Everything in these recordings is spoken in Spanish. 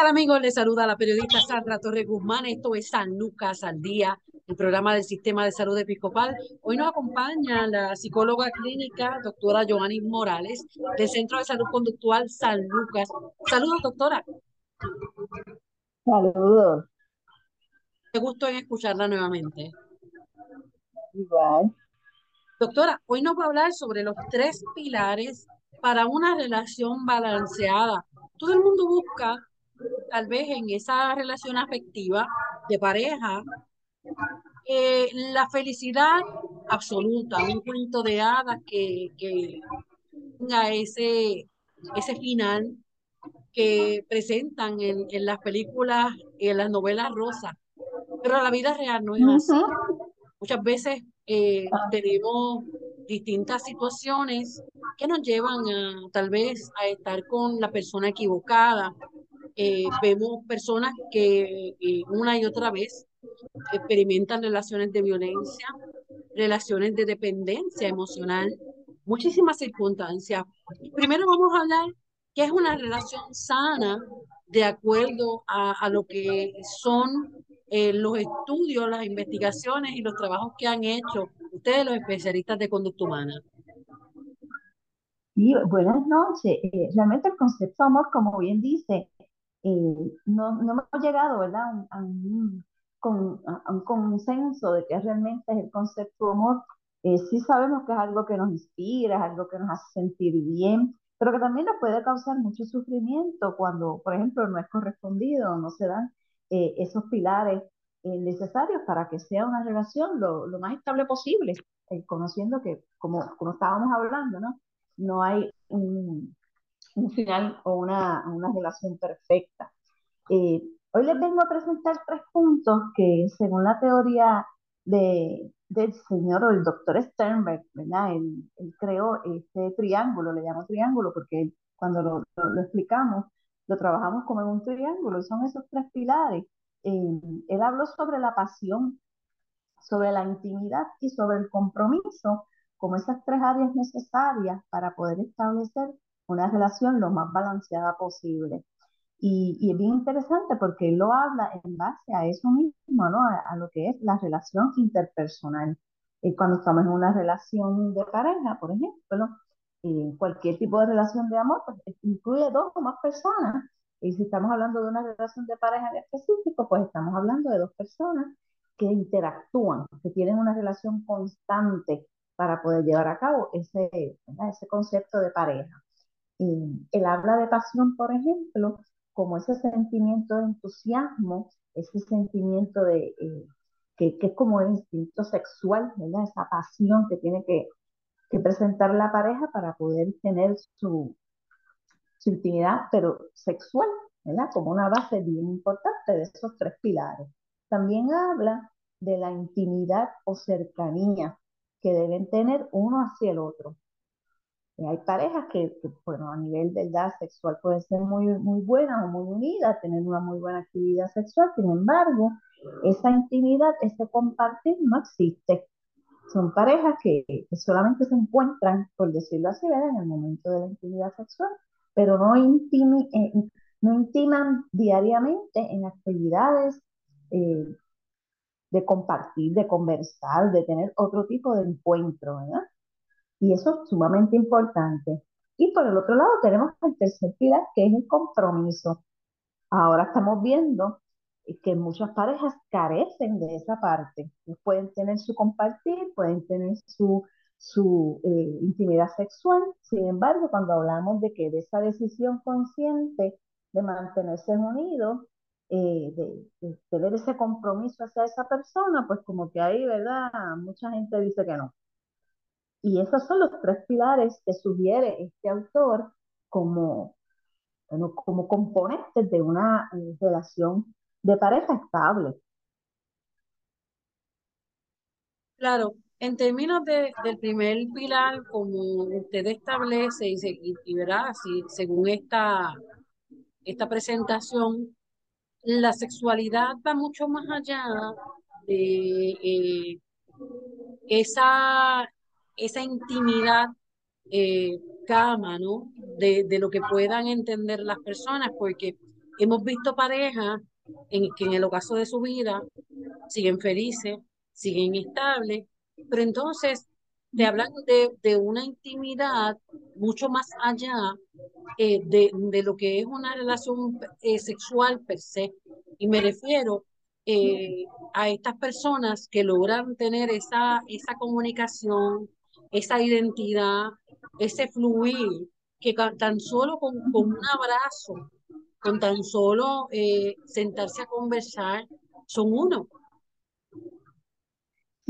Tal amigos? Les saluda la periodista Sandra Torres Guzmán. Esto es San Lucas al Día, el programa del Sistema de Salud Episcopal. Hoy nos acompaña la psicóloga clínica, doctora Joanny Morales, del Centro de Salud Conductual San Lucas. Saludos, doctora. Saludos. Qué gusto en escucharla nuevamente. Igual. Doctora, hoy nos va a hablar sobre los tres pilares para una relación balanceada. Todo el mundo busca tal vez en esa relación afectiva de pareja, eh, la felicidad absoluta, un cuento de hadas que, que tenga ese, ese final que presentan en, en las películas y en las novelas rosas. Pero la vida real no es así. Muchas veces eh, tenemos distintas situaciones que nos llevan a tal vez a estar con la persona equivocada, eh, vemos personas que eh, una y otra vez experimentan relaciones de violencia, relaciones de dependencia emocional, muchísimas circunstancias. Primero vamos a hablar qué es una relación sana de acuerdo a, lo que son eh, los estudios, las investigaciones y los trabajos que han hecho ustedes los especialistas de conducta humana. Buenas noches. realmente el concepto amor, como bien dice, eh, no, no, hemos llegado ¿verdad? A, un, con, a, un, consenso de que realmente es el concepto de amor. Eh, sí sabemos que es algo que nos inspira, es algo que nos hace sentir bien, pero que también nos puede causar mucho sufrimiento cuando, por ejemplo, no es correspondido, no se dan eh, esos pilares necesarios para que sea una relación lo, lo más estable posible, conociendo que, como, como estábamos hablando, ¿no? no hay un, un final o una, una relación perfecta. Eh, hoy les vengo a presentar tres puntos que según la teoría de, del señor o el doctor Sternberg, ¿verdad? Él, creó este triángulo, le llamo triángulo porque cuando lo, lo, explicamos, lo trabajamos como en un triángulo, son esos tres pilares. Eh, él habló sobre la pasión, sobre la intimidad y sobre el compromiso como esas tres áreas necesarias para poder establecer una relación lo más balanceada posible. Y, es bien interesante porque él lo habla en base a eso mismo, ¿no? A, lo que es la relación interpersonal. Y cuando estamos en una relación de pareja, por ejemplo, eh, cualquier tipo de relación de amor pues, incluye dos o más personas. Y si estamos hablando de una relación de pareja en específico, pues estamos hablando de dos personas que interactúan, que tienen una relación constante para poder llevar a cabo ese, ese concepto de pareja. Y él habla de pasión, por ejemplo, como ese sentimiento de entusiasmo, ese sentimiento de, eh, que, es como el instinto sexual, ¿verdad? esa pasión que tiene que, presentar la pareja para poder tener su, su intimidad, pero sexual, ¿verdad? como una base bien importante de esos tres pilares. También habla de la intimidad o cercanía que deben tener uno hacia el otro. Hay parejas que, bueno, a nivel de edad sexual pueden ser muy, muy buenas o muy unidas, tener una muy buena actividad sexual, sin embargo, esa intimidad, ese compartir no existe. Son parejas que, solamente se encuentran, por decirlo así, en el momento de la intimidad sexual, pero no, eh, intiman diariamente en actividades eh, de compartir, de conversar, de tener otro tipo de encuentro, ¿verdad? Y eso es sumamente importante. Y por el otro lado tenemos el tercer pilar, que es el compromiso. Ahora estamos viendo que muchas parejas carecen de esa parte. Pueden tener su compartir, pueden tener su, su eh, intimidad sexual. Sin embargo, cuando hablamos de que de esa decisión consciente de mantenerse unidos, eh, de, tener ese compromiso hacia esa persona, pues como que ahí, ¿verdad? Mucha gente dice que no. Y esos son los tres pilares que sugiere este autor como, bueno, como componentes de una eh, relación de pareja estable. Claro, en términos de, del primer pilar, como usted establece y, se, y, verá, si, según esta, esta presentación, la sexualidad va mucho más allá de eh, esa, esa intimidad eh, cama, ¿no? De, lo que puedan entender las personas, porque hemos visto parejas que en el ocaso de su vida siguen felices, siguen estables, pero entonces te hablan de, una intimidad mucho más allá eh, de, lo que es una relación eh, sexual per se. Y me refiero a estas personas que logran tener esa, esa comunicación, esa identidad, ese fluir, que tan solo con, un abrazo, con tan solo sentarse a conversar, son uno.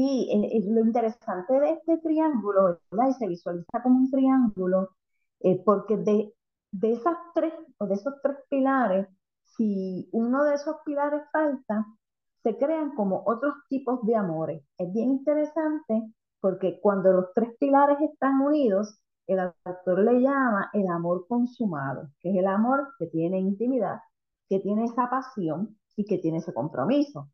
Sí, lo interesante de este triángulo, ¿verdad? Y se visualiza como un triángulo, eh, porque de, de esas tres o de esos tres pilares, si uno de esos pilares falta, se crean como otros tipos de amores. Es bien interesante porque cuando los tres pilares están unidos, el autor le llama el amor consumado, que es el amor que tiene intimidad, que tiene esa pasión y que tiene ese compromiso.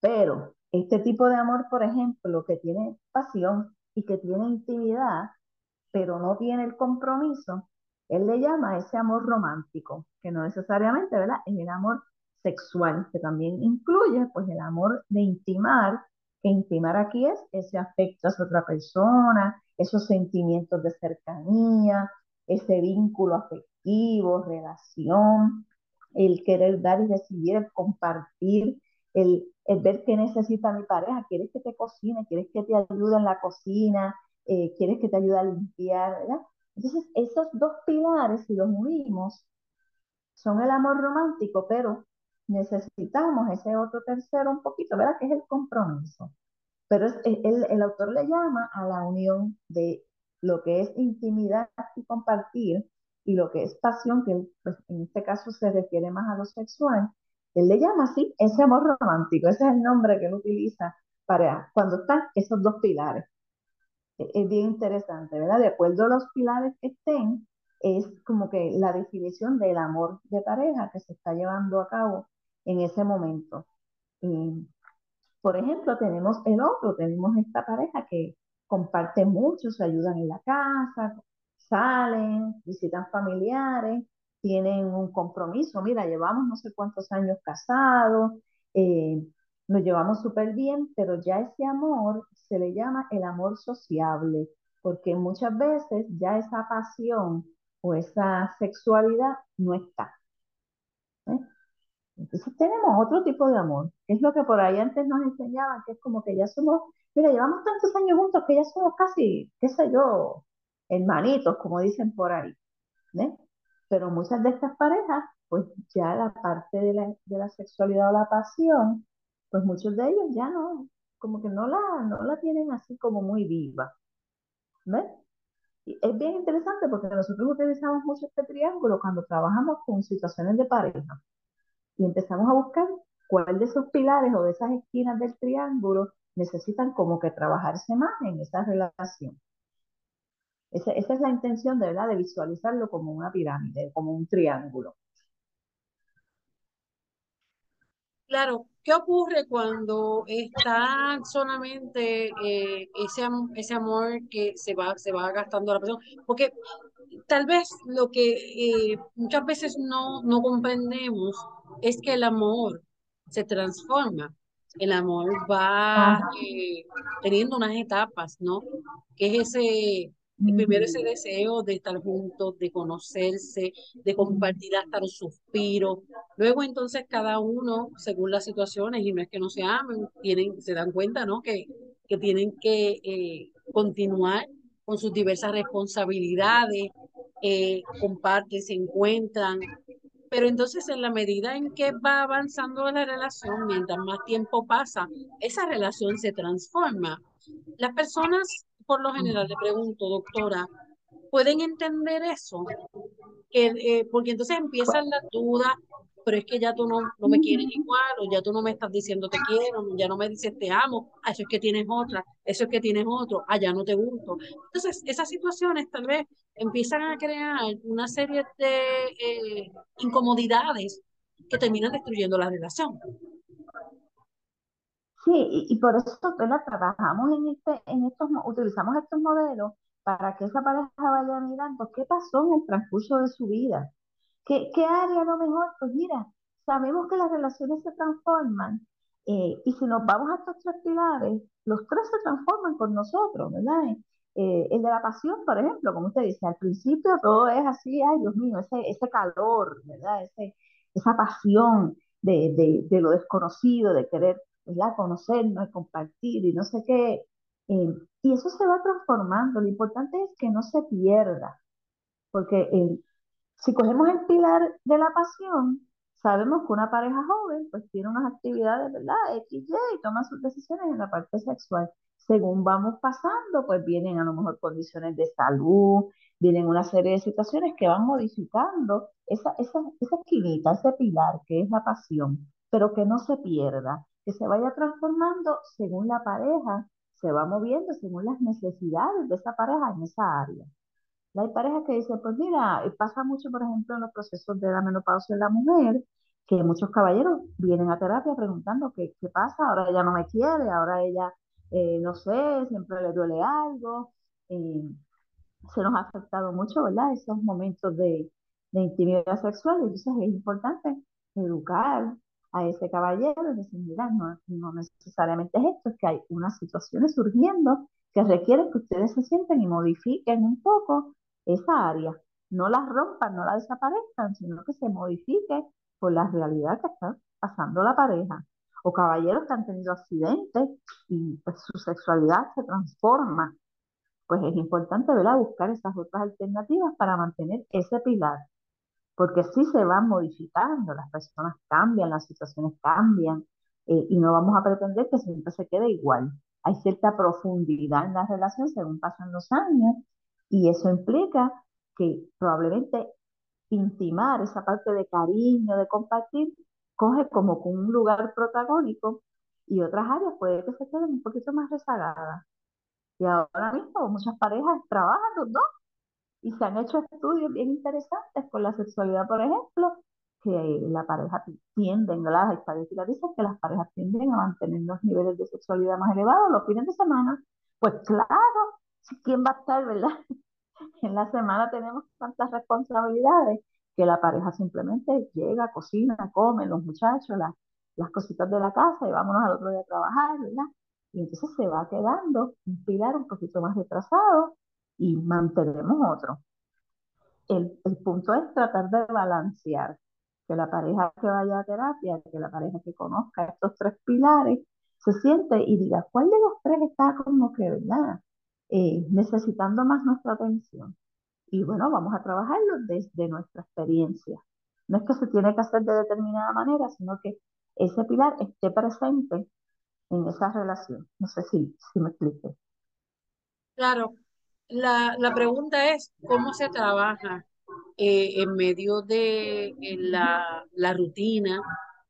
Pero este tipo de amor, por ejemplo, que tiene pasión y que tiene intimidad, pero no tiene el compromiso, él le llama ese amor romántico, que no necesariamente, ¿verdad? Es el amor sexual, que también incluye pues el amor de intimar, que intimar aquí es ese afecto hacia otra persona, esos sentimientos de cercanía, ese vínculo afectivo, relación, el querer dar y recibir, el compartir, el, ver qué necesita mi pareja, quieres que te cocine, quieres que te ayude en la cocina, eh, quieres que te ayude a limpiar. Entonces, esos dos pilares, si los unimos, son el amor romántico, pero necesitamos ese otro tercero un poquito, ¿verdad? Que es el compromiso. Pero es, el, el autor le llama a la unión de lo que es intimidad y compartir y lo que es pasión, que pues, en este caso se refiere más a lo sexual, él le llama así ese amor romántico, ese es el nombre que él utiliza para cuando están esos dos pilares. E, es bien interesante, ¿verdad? De acuerdo a los pilares que estén, es como que la definición del amor de pareja que se está llevando a cabo en ese momento. por ejemplo, tenemos el otro, tenemos esta pareja que comparte mucho, se ayudan en la casa, salen, visitan familiares, tienen un compromiso. Mira, llevamos no sé cuántos años casados, eh, nos llevamos súper bien, pero ya ese amor se le llama el amor sociable, porque muchas veces ya esa pasión o esa sexualidad no está. ¿eh? Entonces tenemos otro tipo de amor, que es lo que por ahí antes nos enseñaban, que es como que ya somos, mira, llevamos tantos años juntos que ya somos casi, qué sé yo, hermanitos, como dicen por ahí. ¿eh? pero muchas de estas parejas, pues ya la parte de la, de la sexualidad o la pasión, pues muchos de ellos ya no, como que no la, no la tienen así como muy viva. ¿Ves? Es bien interesante porque nosotros utilizamos mucho este triángulo cuando trabajamos con situaciones de pareja y empezamos a buscar cuál de esos pilares o de esas esquinas del triángulo necesitan como que trabajarse más en esa relación. Esa, es la intención de verdad de visualizarlo como una pirámide, como un triángulo. Claro, ¿qué ocurre cuando está solamente eh, ese, ese amor que se va, se va gastando la persona? Porque tal vez lo que eh, muchas veces no, no comprendemos es que el amor se transforma. El amor va eh, teniendo unas etapas, ¿no? Que es ese, primero ese deseo de estar juntos, de conocerse, de compartir hasta los suspiros. Luego entonces cada uno, según las situaciones, y no es que no se amen, tienen, se dan cuenta, ¿no? Que, que tienen que eh, continuar con sus diversas responsabilidades, eh, comparten, se encuentran, Pero entonces en la medida en que va avanzando la relación, mientras más tiempo pasa, esa relación se transforma. Las personas, por lo general, le pregunto, doctora, ¿pueden entender eso? Eh, porque entonces empiezan las dudas, pero es que ya tú no, no me quieres igual, o ya tú no me estás diciendo te quiero, ya no me dices te amo, ah, eso es que tienes otra, eso es que tienes otro, allá ah, no te gusto. Entonces, esas situaciones tal vez empiezan a crear una serie de eh, incomodidades que terminan destruyendo la relación. Sí, y, por eso trabajamos en, este, en estos, utilizamos estos modelos para que esa pareja vaya mirando qué pasó en el transcurso de su vida. ¿Qué, qué área lo mejor? Pues mira, sabemos que las relaciones se transforman eh, y si nos vamos a estos tres pilares, los tres se transforman con nosotros, ¿verdad? Eh, el de la pasión, por ejemplo, como usted dice, al principio todo es así, ay Dios mío, ese, ese calor, ¿verdad? Ese, esa pasión de, de, de, lo desconocido, de querer, ¿verdad? Conocernos, compartir y no sé qué. Eh, y eso se va transformando. Lo importante es que no se pierda, porque si cogemos el pilar de la pasión, sabemos que una pareja joven pues tiene unas actividades, ¿verdad? X, Y, y toma sus decisiones en la parte sexual. Según vamos pasando, pues vienen a lo mejor condiciones de salud, vienen una serie de situaciones que van modificando esa, esa, esa esquinita, ese pilar que es la pasión, pero que no se pierda, que se vaya transformando según la pareja se va moviendo según las necesidades de esa pareja en esa área. Hay parejas que dicen, pues mira, pasa mucho, por ejemplo, en los procesos de la menopausia en la mujer, que muchos caballeros vienen a terapia preguntando qué, qué pasa, ahora ella no me quiere, ahora ella, eh, no sé, siempre le duele algo. Eh, se nos ha afectado mucho, ¿verdad? Esos momentos de, de intimidad sexual, entonces es importante educar a ese caballero y decir, mira, no, no necesariamente es esto, es que hay unas situaciones surgiendo que requieren que ustedes se sienten y modifiquen un poco esa área. No la rompan, no la desaparezcan, sino que se modifique por la realidad que está pasando la pareja. O caballeros que han tenido accidentes y pues su sexualidad se transforma. Pues es importante, ¿verdad? Buscar esas otras alternativas para mantener ese pilar porque sí se van modificando, las personas cambian, las situaciones cambian, eh, y no vamos a pretender que siempre se quede igual. Hay cierta profundidad en la relación según pasan los años, y eso implica que probablemente intimar esa parte de cariño, de compartir, coge como un lugar protagónico y otras áreas puede que se queden un poquito más rezagadas. Y ahora mismo muchas parejas trabajan los dos y se han hecho estudios bien interesantes con la sexualidad, por ejemplo, que la pareja tienden, las estadísticas dicen que las parejas tienden a mantener los niveles de sexualidad más elevados los fines de semana. Pues claro, ¿quién va a estar, verdad? En la semana tenemos tantas responsabilidades que la pareja simplemente llega, cocina, come, los muchachos, las, las cositas de la casa y vámonos al otro día a trabajar, ¿verdad? Y entonces se va quedando un pilar un poquito más retrasado y mantenemos otro. El, el punto es tratar de balancear, que la pareja que vaya a terapia, que la pareja que conozca estos tres pilares, se siente y diga, ¿cuál de los tres está como que, verdad? Eh, necesitando más nuestra atención. Y bueno, vamos a trabajarlo desde nuestra experiencia. No es que se tiene que hacer de determinada manera, sino que ese pilar esté presente en esa relación. No sé si, si me explique. Claro, la, la pregunta es, ¿cómo se trabaja eh, en medio de la, la, rutina,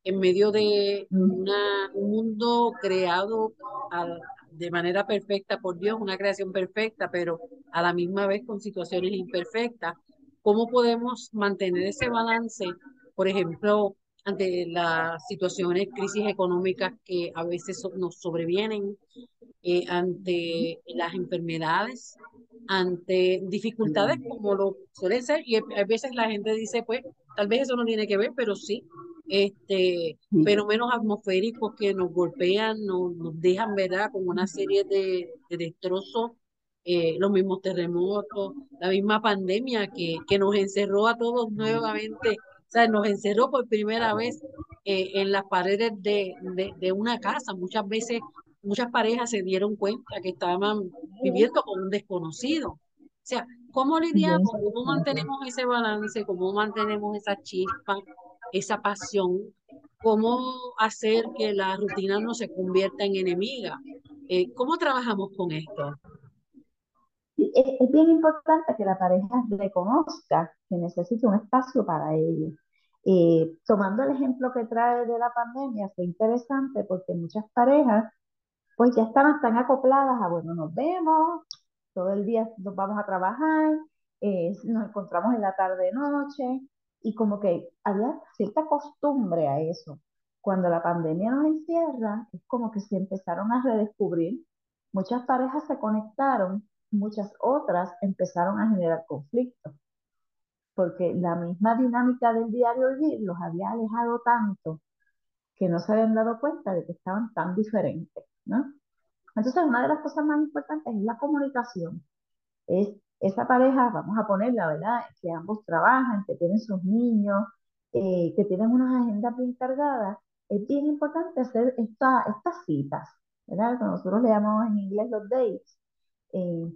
en medio de una, un mundo creado de manera perfecta por Dios, una creación perfecta, pero a la misma vez con situaciones imperfectas? ¿Cómo podemos mantener ese balance, por ejemplo, ante las situaciones, crisis económicas que a veces nos sobrevienen, eh, ante las enfermedades, ante dificultades como lo suele ser, y a veces la gente dice, pues, tal vez eso no tiene que ver, pero sí, este, fenómenos atmosféricos que nos golpean, nos, nos dejan, ¿verdad?, con una serie de, de destrozos, eh, los mismos terremotos, la misma pandemia que, que nos encerró a todos nuevamente, o sea, nos encerró por primera vez eh, en las paredes de, de, de, una casa. Muchas veces muchas parejas se dieron cuenta que estaban viviendo con un desconocido. sea, ¿cómo lidiamos, cómo mantenemos ese balance, cómo mantenemos esa chispa, esa pasión, cómo hacer que la rutina no se convierta en enemiga? Eh, ¿Cómo trabajamos con esto? Es, bien importante que la pareja reconozca que necesita un espacio para ello. Eh, tomando el ejemplo que trae de la pandemia, fue interesante porque muchas parejas pues ya estaban tan acopladas a, bueno, nos vemos, todo el día nos vamos a trabajar, eh, nos encontramos en la tarde-noche, y como que había cierta costumbre a eso. Cuando la pandemia nos encierra, es como que se empezaron a redescubrir. Muchas parejas se conectaron, muchas otras empezaron a generar conflictos, porque la misma dinámica del diario vivir los había alejado tanto que no se habían dado cuenta de que estaban tan diferentes, ¿no? Entonces, una de las cosas más importantes es la comunicación. Es esa pareja, vamos a ponerla, ¿verdad? Que ambos trabajan, que tienen sus niños, eh, que tienen unas agendas bien cargadas. Es bien importante hacer esta, estas citas, ¿verdad? Que nosotros le llamamos en inglés los dates. Eh,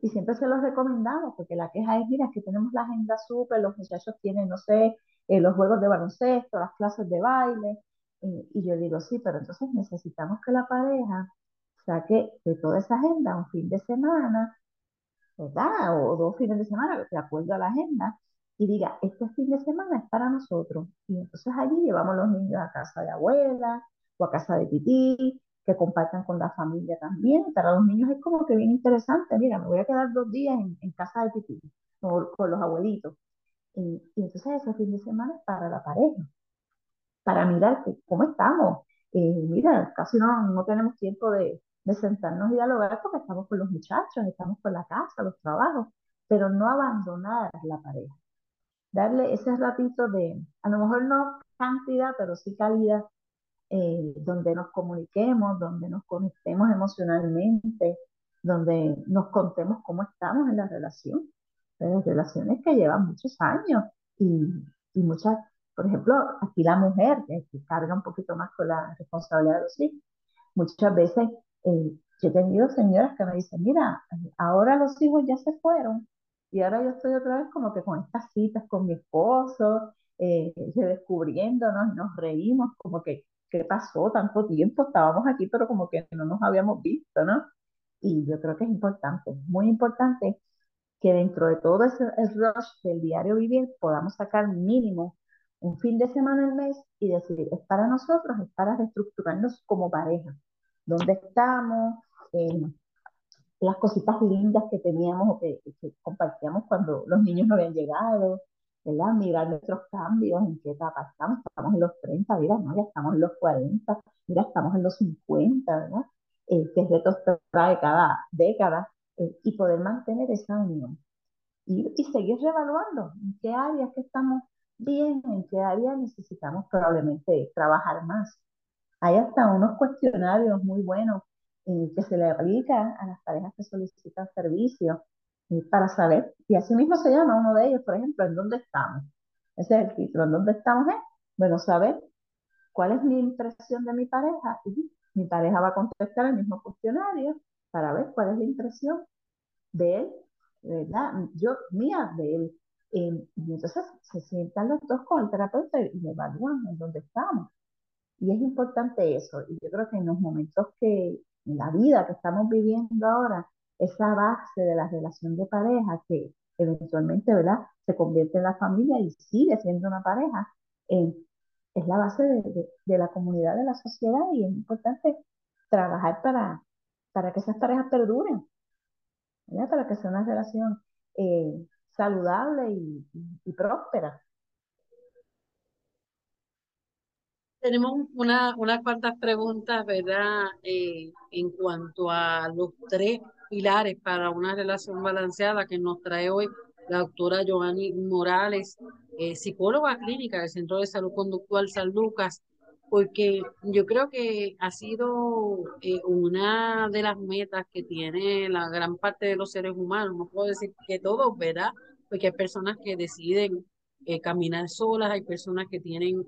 y siempre se los recomendamos, porque la queja es, mira, que tenemos la agenda súper, los muchachos tienen, no sé, eh, los juegos de baloncesto, las clases de baile. y yo digo, sí, pero entonces necesitamos que la pareja saque de toda esa agenda un fin de semana, ¿verdad? O dos fines de semana, de acuerdo a la agenda, y diga, este fin de semana es para nosotros. Y entonces allí llevamos los niños a casa de abuela o a casa de tití, que compartan con la familia también. Para los niños es como que bien interesante. Mira, me voy a quedar dos días en, casa de tití con, con los abuelitos. Y, y, entonces ese fin de semana es para la pareja, para mirar cómo estamos. Eh, mira, casi no, no tenemos tiempo de, de sentarnos y dialogar porque estamos con los muchachos, estamos con la casa, los trabajos, pero no abandonar la pareja. Darle ese ratito de, a lo mejor no cantidad, pero sí calidad, eh, donde nos comuniquemos, donde nos conectemos emocionalmente, donde nos contemos cómo estamos en la relación. Las relaciones que llevan muchos años y, y muchas, por ejemplo, aquí la mujer que carga un poquito más con la responsabilidad de los hijos, muchas veces eh, yo he tenido señoras que me dicen, mira, ahora los hijos ya se fueron y ahora yo estoy otra vez como que con estas citas con mi esposo, eh, redescubriéndonos, nos reímos, como que, ¿qué pasó? Tanto tiempo estábamos aquí, pero como que no nos habíamos visto, ¿no? Y yo creo que es importante, muy importante que dentro de todo ese rush del diario vivir podamos sacar mínimo un fin de semana al mes y decir, es para nosotros, es para reestructurarnos como pareja dónde estamos, eh, las cositas lindas que teníamos o que, compartíamos cuando los niños no habían llegado, ¿verdad? Mirar nuestros cambios, en qué etapa estamos, estamos en los 30, mira, no, ya estamos en los 40, mira, estamos en los 50, ¿verdad? Eh, qué retos trae cada década eh, y poder mantener esa unión. Y, seguir reevaluando en qué áreas que estamos bien, en qué áreas necesitamos probablemente trabajar más. Hay hasta unos cuestionarios muy buenos eh, que se le aplican a las parejas que solicitan servicios eh, para saber, y así mismo se llama uno de ellos, por ejemplo, en dónde estamos. Ese es el título, en dónde estamos es, bueno, saber cuál es mi impresión de mi pareja y mi pareja va a contestar el mismo cuestionario para ver cuál es la impresión de él, ¿verdad? Yo, mía, de él. Eh, y entonces se sientan los dos con el terapeuta y evalúan en dónde estamos. Y es importante eso. Y yo creo que en los momentos que, en la vida que estamos viviendo ahora, esa base de la relación de pareja que eventualmente, ¿verdad? Se convierte en la familia y sigue siendo una pareja, eh, es la base de, la comunidad, de la sociedad y es importante trabajar para, para que esas parejas perduren. Para que sea una relación eh, saludable y próspera. Tenemos una, unas cuantas preguntas, ¿verdad? Eh, en cuanto a los tres pilares para una relación balanceada que nos trae hoy la doctora Giovanni Morales, eh, psicóloga clínica del Centro de Salud Conductual San Lucas, porque yo creo que ha sido eh, una de las metas que tiene la gran parte de los seres humanos, no puedo decir que todos, ¿verdad? Porque hay personas que deciden caminar solas, hay personas que tienen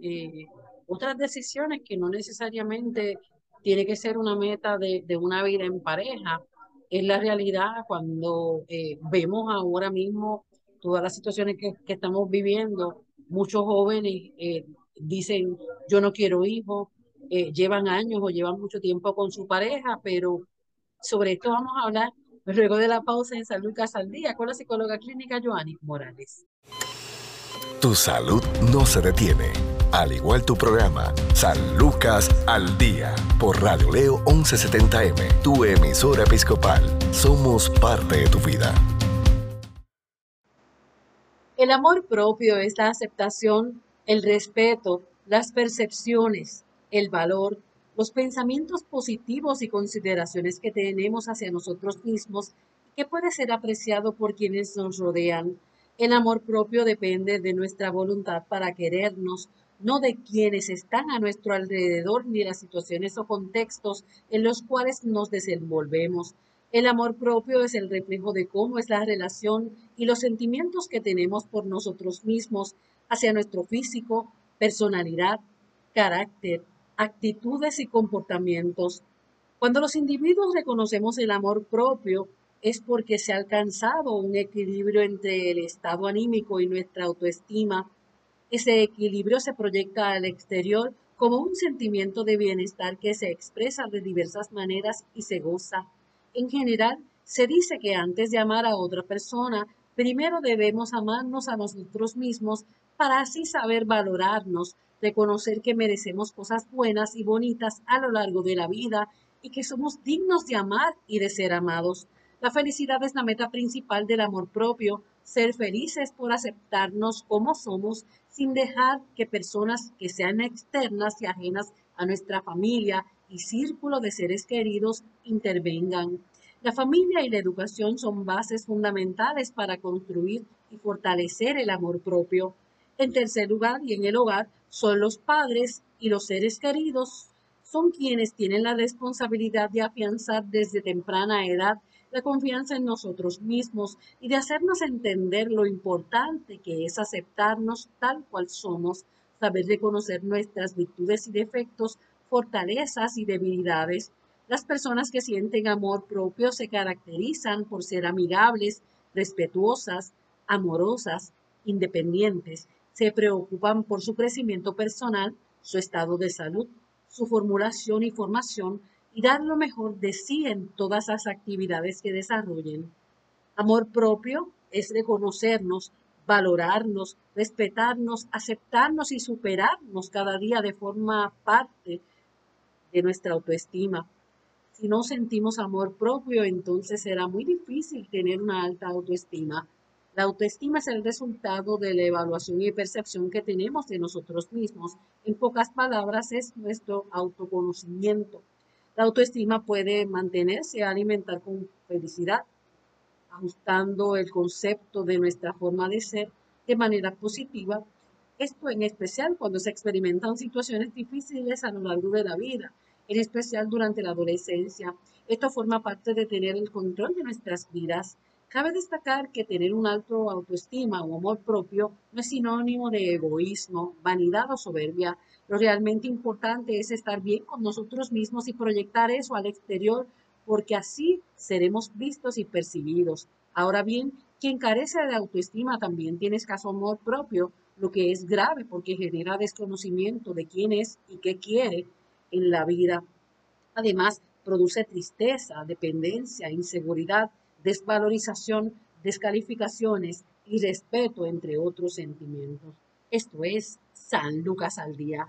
otras decisiones que no necesariamente tiene que ser una meta de, una vida en pareja, es la realidad cuando eh, vemos ahora mismo todas las situaciones que, estamos viviendo. Muchos jóvenes eh, dicen, yo no quiero hijos, eh, llevan años o llevan mucho tiempo con su pareja, pero sobre esto vamos a hablar luego de la pausa en San Lucas al Día con la psicóloga clínica Joanny Morales. Tu salud no se detiene, al igual tu programa San Lucas al Día por Radio Leo 1170M, tu emisora episcopal. Somos parte de tu vida. El amor propio es la aceptación, el respeto, las percepciones, el valor, los pensamientos positivos y consideraciones que tenemos hacia nosotros mismos que puede ser apreciado por quienes nos rodean. El amor propio depende de nuestra voluntad para querernos, no de quienes están a nuestro alrededor ni las situaciones o contextos en los cuales nos desenvolvemos. El amor propio es el reflejo de cómo es la relación y los sentimientos que tenemos por nosotros mismos hacia nuestro físico, personalidad, carácter, actitudes y comportamientos. Cuando los individuos reconocemos el amor propio, es porque se ha alcanzado un equilibrio entre el estado anímico y nuestra autoestima. Ese equilibrio se proyecta al exterior como un sentimiento de bienestar que se expresa de diversas maneras y se goza. En general, se dice que antes de amar a otra persona, primero debemos amarnos a nosotros mismos para así saber valorarnos, reconocer que merecemos cosas buenas y bonitas a lo largo de la vida y que somos dignos de amar y de ser amados. La felicidad es la meta principal del amor propio, ser felices por aceptarnos como somos sin dejar que personas que sean externas y ajenas a nuestra familia y círculo de seres queridos intervengan. La familia y la educación son bases fundamentales para construir y fortalecer el amor propio. En tercer lugar, y en el hogar, son los padres y los seres queridos, son quienes tienen la responsabilidad de afianzar desde temprana edad la confianza en nosotros mismos y de hacernos entender lo importante que es aceptarnos tal cual somos, saber reconocer nuestras virtudes y defectos, fortalezas y debilidades. Las personas que sienten amor propio se caracterizan por ser amigables, respetuosas, amorosas, independientes se preocupan por su crecimiento personal, su estado de salud, su formulación y formación y dar lo mejor de sí en todas las actividades que desarrollen. Amor propio es reconocernos, valorarnos, respetarnos, aceptarnos y superarnos cada día de forma parte de nuestra autoestima. Si no sentimos amor propio, entonces será muy difícil tener una alta autoestima. La autoestima es el resultado de la evaluación y percepción que tenemos de nosotros mismos. En pocas palabras, es nuestro autoconocimiento. La autoestima puede mantenerse, alimentar con felicidad, ajustando el concepto de nuestra forma de ser de manera positiva. Esto en especial cuando se experimentan situaciones difíciles a lo largo de la vida, en especial durante la adolescencia. Esto forma parte de tener el control de nuestras vidas Cabe destacar que tener un alto autoestima o amor propio no es sinónimo de egoísmo, vanidad o soberbia. Lo realmente importante es estar bien con nosotros mismos y proyectar eso al exterior porque así seremos vistos y percibidos. Ahora bien, quien carece de autoestima también tiene escaso amor propio, lo que es grave porque genera desconocimiento de quién es y qué quiere en la vida. Además, produce tristeza, dependencia, inseguridad, desvalorización, descalificaciones y respeto, entre otros sentimientos. Esto es San Lucas al Día.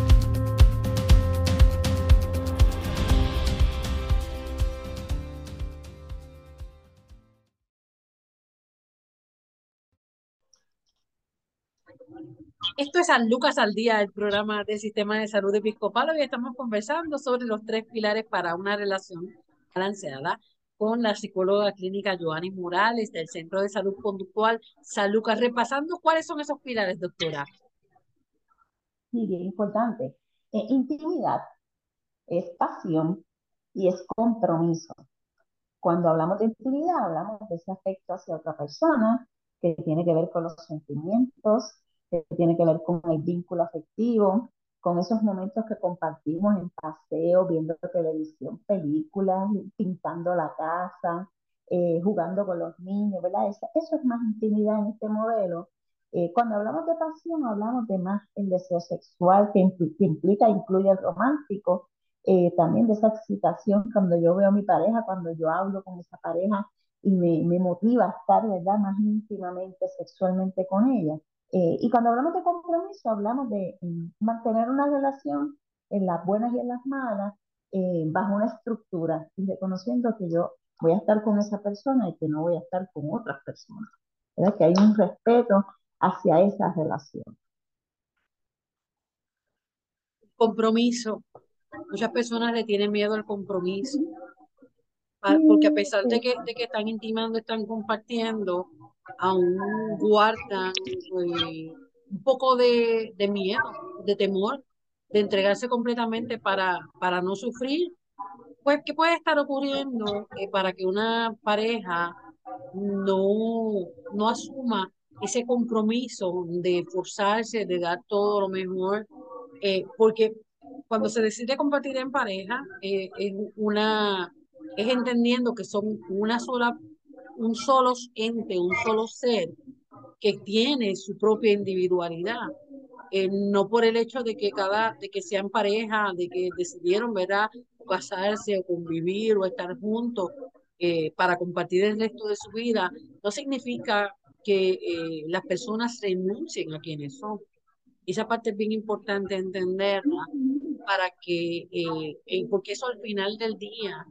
Esto es San Lucas al Día, el programa del Sistema de Salud Episcopal. Hoy estamos conversando sobre los tres pilares para una relación balanceada con la psicóloga clínica Joanny Morales del Centro de Salud Conductual San Lucas. Repasando cuáles son esos pilares, doctora. Sí, bien importante. intimidad es pasión y es compromiso. Cuando hablamos de intimidad, hablamos de ese afecto hacia otra persona, que tiene que ver con los sentimientos, que tiene que ver con el vínculo afectivo, con esos momentos que compartimos en paseo, viendo televisión, películas, pintando la casa, eh, jugando con los niños, ¿verdad? Eso, es más intimidad en este modelo. Eh, cuando hablamos de pasión, hablamos de más el deseo sexual que, implica, incluye el romántico, eh, también de esa excitación cuando yo veo a mi pareja, cuando yo hablo con esa pareja y me, me motiva a estar, ¿verdad?, más íntimamente, sexualmente con ella. Eh, y cuando hablamos de compromiso, hablamos de mantener una relación en las buenas y en las malas, eh, bajo una estructura y reconociendo que yo voy a estar con esa persona y que no voy a estar con otras personas. ¿verdad? Que hay un respeto hacia esa relación. Compromiso. Muchas personas le tienen miedo al compromiso. Porque a pesar de que, de que están intimando, están compartiendo, aún guardan eh, un poco de, miedo, de temor, de entregarse completamente para, para no sufrir. Pues, ¿qué puede estar ocurriendo eh, para que una pareja no, no asuma ese compromiso de forzarse, de dar todo lo mejor? Eh, porque cuando se decide compartir en pareja, es una es entendiendo que son una sola un solo ente, un solo ser que tiene su propia individualidad. Eh, no por el hecho de que cada, de que sean pareja, de que decidieron, ¿verdad?, casarse o convivir o estar juntos eh, para compartir el resto de su vida, no significa que eh, las personas renuncien a quienes son. Esa parte es bien importante entenderla para que, porque eso al final del día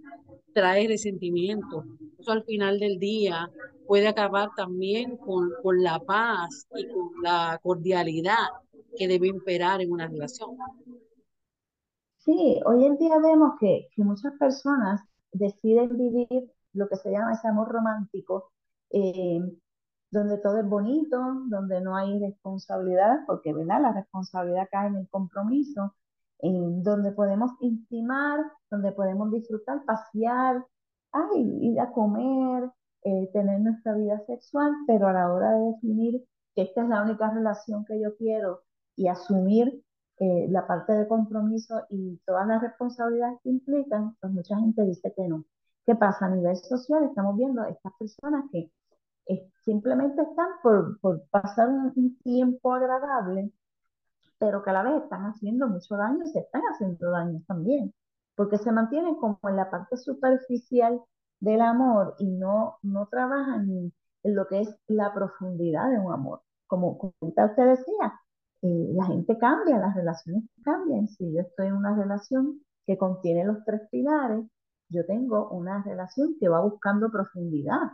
trae resentimiento. Eso al final del día puede acabar también con, con la paz y con la cordialidad que debe imperar en una relación. Sí, hoy en día vemos que, que muchas personas deciden vivir lo que se llama ese amor romántico, eh, donde todo es bonito, donde no hay responsabilidad, porque ¿verdad? la responsabilidad cae en el compromiso, en donde podemos intimar, donde podemos disfrutar, pasear, ay, ir a comer, eh, tener nuestra vida sexual, pero a la hora de definir que esta es la única relación que yo quiero y asumir eh, la parte de compromiso y todas las responsabilidades que implican, pues mucha gente dice que no. ¿Qué pasa? A nivel social estamos viendo estas personas que eh, simplemente están por, por pasar un tiempo agradable pero que a la vez están haciendo mucho daño y se están haciendo daño también, porque se mantienen como en la parte superficial del amor y no, no trabajan en, lo que es la profundidad de un amor. Como, como usted decía, eh, la gente cambia, las relaciones cambian. Si yo estoy en una relación que contiene los tres pilares, yo tengo una relación que va buscando profundidad.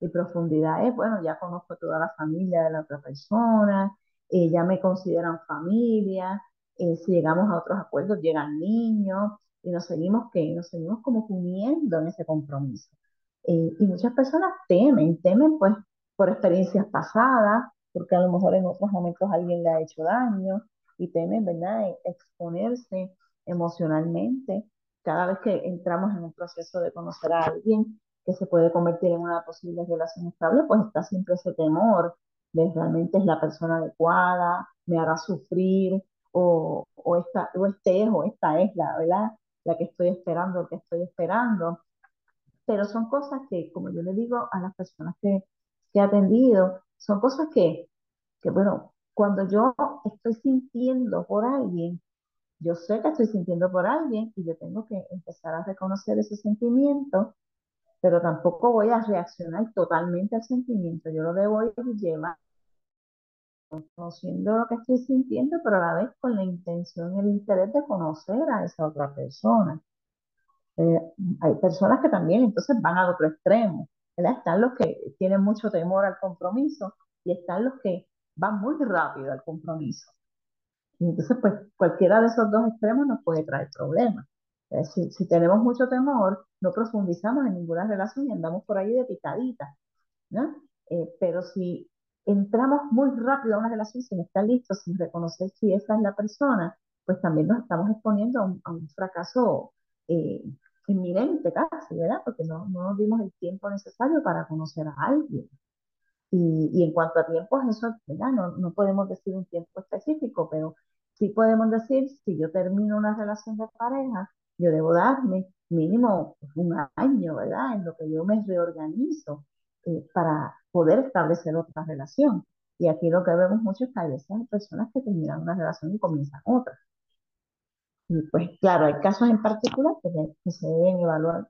Y profundidad es, bueno, ya conozco toda la familia de la otra persona, eh, ya me consideran familia, eh, si llegamos a otros acuerdos llegan niños y nos seguimos que nos seguimos como uniendo en ese compromiso. Eh, y muchas personas temen, temen pues por experiencias pasadas, porque a lo mejor en otros momentos alguien le ha hecho daño y temen, ¿verdad?, e, exponerse emocionalmente. Cada vez que entramos en un proceso de conocer a alguien que se puede convertir en una posible relación estable, pues está siempre ese temor de realmente es la persona adecuada, me hará sufrir, o, o, esta, o este es, o esta es la, ¿verdad? la que estoy esperando, que estoy esperando. Pero son cosas que, como yo le digo a las personas que, que he atendido, son cosas que, que, bueno, cuando yo estoy sintiendo por alguien, yo sé que estoy sintiendo por alguien y yo tengo que empezar a reconocer ese sentimiento, pero tampoco voy a reaccionar totalmente al sentimiento. Yo lo debo llevar conociendo lo que estoy sintiendo, pero a la vez con la intención y el interés de conocer a esa otra persona. Eh, hay personas que también entonces van al otro extremo, Están los que tienen mucho temor al compromiso y están los que van muy rápido al compromiso. Y entonces, pues cualquiera de esos dos extremos nos puede traer problemas. Si, si, tenemos mucho temor, no profundizamos en ninguna relación y andamos por ahí de picadita. ¿no? Eh, pero si entramos muy rápido a una relación sin estar listos, sin reconocer si esa es la persona, pues también nos estamos exponiendo a un, fracaso eh, inminente casi, ¿verdad? Porque no, no nos dimos el tiempo necesario para conocer a alguien. Y, y en cuanto a tiempos, eso, ¿verdad? No, no podemos decir un tiempo específico, pero sí podemos decir, si yo termino una relación de pareja, yo debo darme mínimo un año, ¿verdad? En lo que yo me reorganizo eh, para poder establecer otra relación. Y aquí lo que vemos mucho es que hay veces hay personas que terminan una relación y comienzan otra. Y pues claro, hay casos en particular que, se deben evaluar.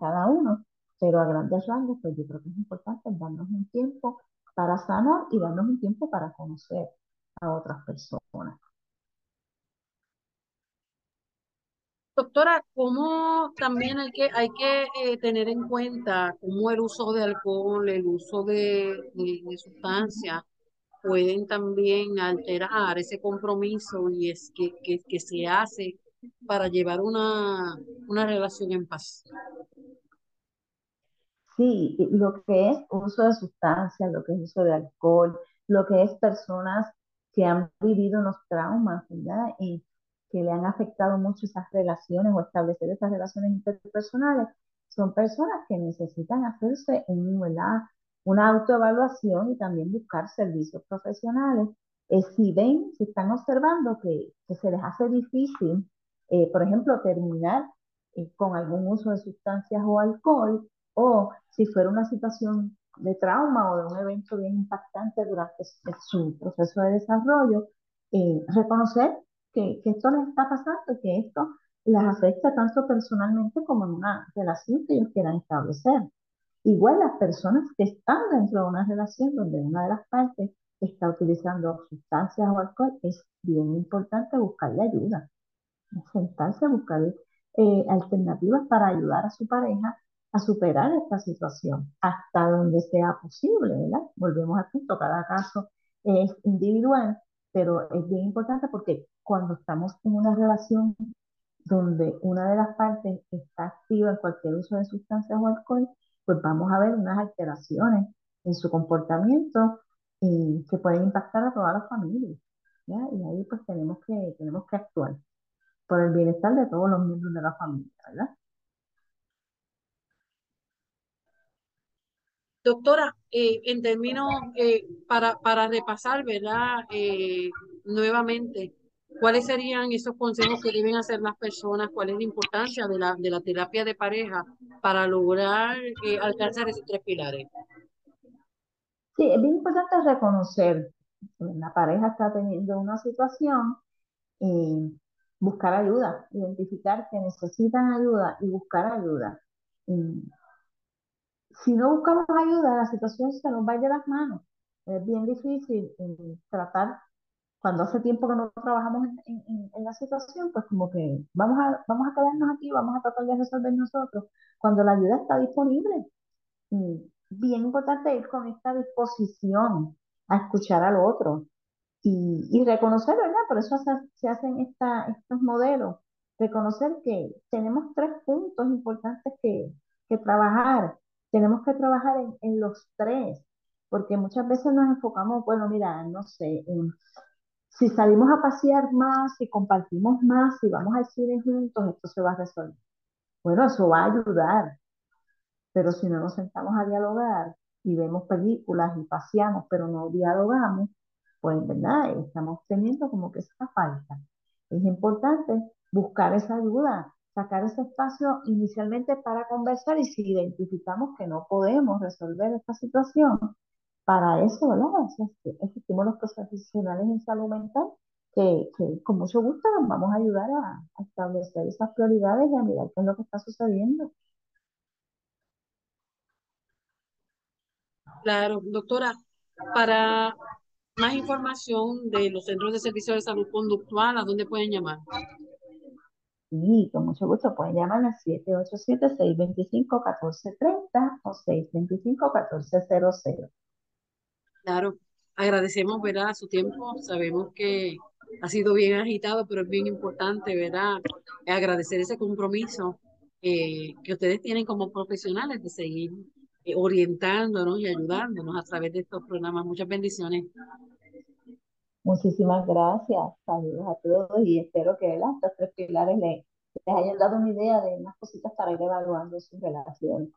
Cada uno, pero a grandes rasgos, pues yo creo que es importante darnos un tiempo para sanar y darnos un tiempo para conocer a otras personas. Doctora, ¿cómo también hay que, eh, tener en cuenta cómo el uso de alcohol, el uso de, sustancias pueden también alterar ese compromiso y es que, se hace para llevar una, relación en paz? Sí, lo que es uso de sustancias, lo que es uso de alcohol, lo que es personas que han vivido unos traumas, ¿verdad? Que le han afectado mucho esas relaciones o establecer esas relaciones interpersonales, son personas que necesitan hacerse un, una autoevaluación y también buscar servicios profesionales. Eh, si ven, si están observando que, que se les hace difícil, eh, por ejemplo, terminar eh, con algún uso de sustancias o alcohol, o si fuera una situación de trauma o de un evento bien impactante durante su proceso de desarrollo, reconocer que, esto les está pasando, que esto les afecta tanto personalmente como en una relación que ellos quieran establecer. Igual las personas que están dentro de una relación donde una de las partes está utilizando sustancias o alcohol, es bien importante buscarle ayuda, sentarse a buscar eh, alternativas para ayudar a su pareja a superar esta situación hasta donde sea posible, ¿verdad? Volvemos al punto, cada caso es individual, pero es bien importante porque cuando estamos en una relación donde una de las partes está activa en cualquier uso de sustancias o alcohol, pues vamos a ver unas alteraciones en su comportamiento y que pueden impactar a toda la familia. Y ahí pues tenemos que, tenemos que actuar por el bienestar de todos los miembros de la familia, ¿verdad? Doctora, eh, en términos, eh, para, repasar, ¿verdad? Eh, nuevamente, ¿cuáles serían esos consejos que deben hacer las personas? ¿Cuál es la importancia de la, terapia de pareja para lograr alcanzar esos tres pilares? Sí, es bien importante reconocer que la pareja está teniendo una situación y buscar ayuda, identificar que necesitan ayuda y buscar ayuda si no buscamos ayuda, la situación se nos va de las manos. Es bien difícil eh, tratar, cuando hace tiempo que no trabajamos en, la situación, pues como que vamos a, vamos a quedarnos aquí, vamos a tratar de resolver nosotros, cuando la ayuda está disponible. bien importante ir con esta disposición a escuchar al otro y, y reconocer, ¿verdad? Por eso se, se hacen esta, estos modelos, reconocer que tenemos tres puntos importantes que, que trabajar tenemos que trabajar en, los tres, porque muchas veces nos enfocamos, bueno, mira, no sé, si salimos a pasear más, si compartimos más, si vamos al cine juntos, esto se va a resolver. Bueno, eso va a ayudar, pero si no nos sentamos a dialogar y vemos películas y paseamos, pero no dialogamos, pues, ¿verdad? Estamos teniendo como que esa falta. Es importante buscar esa ayuda, sacar ese espacio inicialmente para conversar y si identificamos que no podemos resolver esta situación, para eso, ¿verdad? Existimos los profesionales en salud mental que, que, con mucho gusto nos vamos a ayudar a, a, establecer esas prioridades y a mirar qué es lo que está sucediendo. Claro, doctora, para más información de los centros de servicio de salud conductual, ¿a dónde pueden llamar? Sí, con mucho gusto pueden llamar al 787-625-1430 o 625-1400. Claro, agradecemos, ¿verdad? Su tiempo. Sabemos que ha sido bien agitado, pero es bien importante, ¿verdad? Agradecer ese compromiso eh, que ustedes tienen como profesionales de seguir eh, orientándonos y ayudándonos a través de estos programas. Muchas bendiciones. Muchísimas gracias. Saludos a todos y espero que estos tres pilares le, les hayan dado una idea de unas cositas para ir evaluando su relación.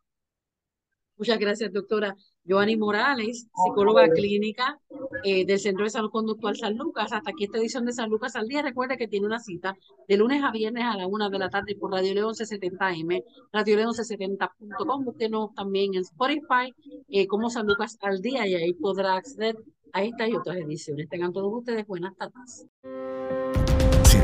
Muchas gracias, doctora. Joanny Morales, psicóloga clínica eh, del Centro de Salud Conductual San Lucas. Hasta aquí esta edición de San Lucas al día. Recuerde que tiene una cita de lunes a viernes a la una de la tarde por Radio León 1170M, Radio León 1170.com. Búsquenos también en Spotify eh, como San Lucas al día y ahí podrá acceder a estas y otras ediciones. Tengan todos ustedes buenas tardes.